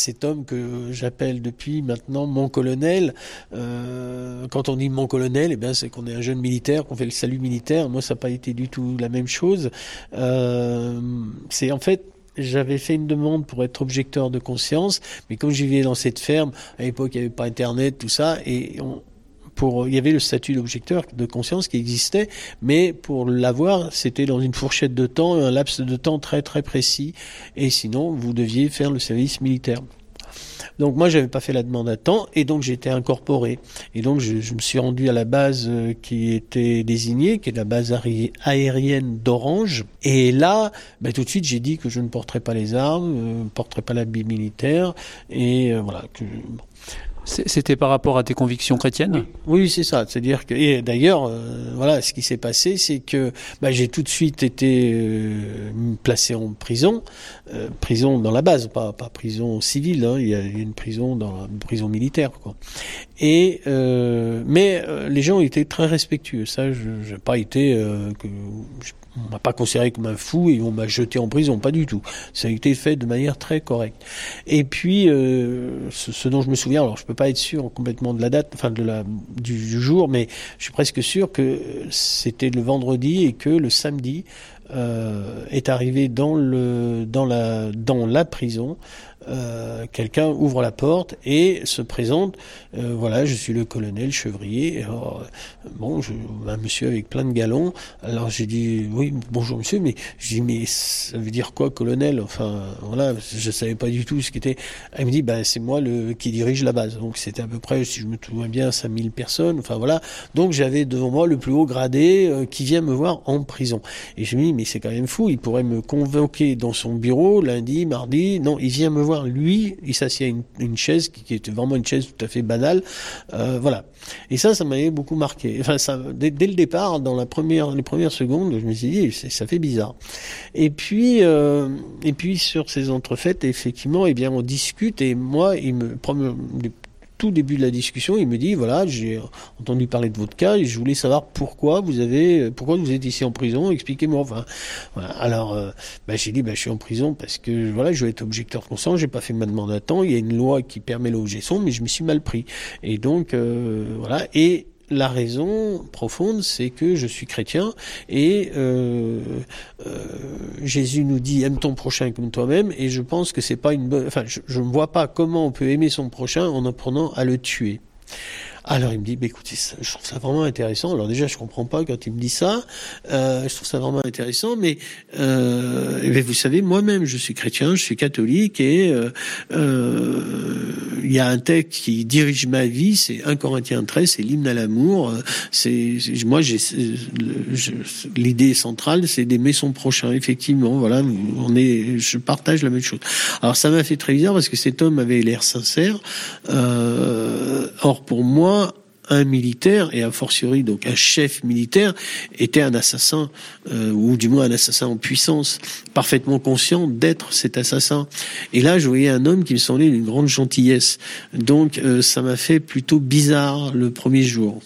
cet homme que j'appelle depuis maintenant mon colonel. Euh, quand on dit mon colonel, eh bien c'est qu'on est un jeune militaire, qu'on fait le salut militaire. Moi, ça n'a pas été du tout la même chose. Euh, c'est en fait j'avais fait une demande pour être objecteur de conscience, mais comme j'y vivais dans cette ferme, à l'époque il n'y avait pas Internet, tout ça, et on, il y avait le statut d'objecteur de conscience qui existait, mais pour l'avoir, c'était dans une fourchette de temps, un laps de temps très très précis, et sinon vous deviez faire le service militaire. Donc moi, j'avais pas fait la demande à temps et donc été incorporé. Et donc je, me suis rendu à la base euh, qui était désignée, qui est la base aérienne d'Orange. Et là, ben, tout de suite, j'ai dit que je ne porterais pas les armes, ne euh, porterais pas l'habit militaire et euh, voilà. C'était par rapport à tes convictions chrétiennes? Oui, c'est ça. C'est-à-dire que, et d'ailleurs, euh, voilà, ce qui s'est passé, c'est que bah, j'ai tout de suite été euh, placé en prison, euh, prison dans la base, pas, prison civile. Hein, il, y a, une prison dans prison militaire. Et mais les gens étaient très respectueux. Ça, je pas été on m'a pas considéré comme un fou et on m'a jeté en prison, pas du tout. Ça a été fait de manière très correcte. Et puis, ce, dont je me souviens, alors peux pas être sûr complètement de la date, enfin de la du, jour, mais je suis presque sûr que c'était le vendredi et que le samedi euh, est arrivé dans le dans la dans la prison euh, quelqu'un ouvre la porte et se présente. Euh, voilà, je suis le colonel Chevrier. Bon, un monsieur avec plein de galons. Alors j'ai dit oui, bonjour monsieur, mais je dis mais ça veut dire quoi colonel? Enfin voilà, je savais pas du tout ce qu'était. Elle me dit ben c'est moi le qui dirige la base. Donc c'était à peu près, si je me souviens bien, 5000 personnes. Enfin voilà. Donc j'avais devant moi le plus haut gradé qui vient me voir en prison. Et je me dis c'est quand même fou. Il pourrait me convoquer dans son bureau lundi, mardi. Non, il vient me voir lui, il s'assied à une, chaise qui, était vraiment une chaise tout à fait banale. Euh, voilà. Et ça, ça m'avait beaucoup marqué. Enfin, dès, le départ, dans la première, les premières secondes, je me suis dit, ça fait bizarre. Et puis, euh, et puis sur ces entrefaites, effectivement, eh bien, on discute et moi, il me, tout début de la discussion, il me dit voilà, j'ai entendu parler de votre cas et je voulais savoir pourquoi vous avez, pourquoi vous êtes ici en prison. Expliquez-moi. Enfin, voilà. Alors, euh, bah, j'ai dit bah, je suis en prison parce que voilà, je vais être objecteur consent. J'ai pas fait ma demande à temps. Il y a une loi qui permet l'objection, mais je me suis mal pris. Et donc euh, voilà. Et la raison profonde, c'est que je suis chrétien et euh, euh, Jésus nous dit aime ton prochain comme toi-même et je pense que c'est pas une bonne. Enfin, je ne vois pas comment on peut aimer son prochain en apprenant à le tuer. Alors il me dit, bah, écoutez, je trouve ça vraiment intéressant. Alors déjà, je comprends pas quand il me dit ça. Euh, je trouve ça vraiment intéressant, mais euh, eh vous savez, moi-même, je suis chrétien, je suis catholique, et euh, euh il y a un texte qui dirige ma vie, c'est 1 Corinthiens 13, c'est l'hymne à l'amour. C'est moi, l'idée centrale, c'est d'aimer son prochain. Effectivement, voilà, on est, je partage la même chose. Alors ça m'a fait très bizarre parce que cet homme avait l'air sincère. Or pour moi un militaire, et a fortiori donc un chef militaire, était un assassin, euh, ou du moins un assassin en puissance, parfaitement conscient d'être cet assassin. Et là, je voyais un homme qui me semblait d'une grande gentillesse. Donc, euh, ça m'a fait plutôt bizarre le premier jour.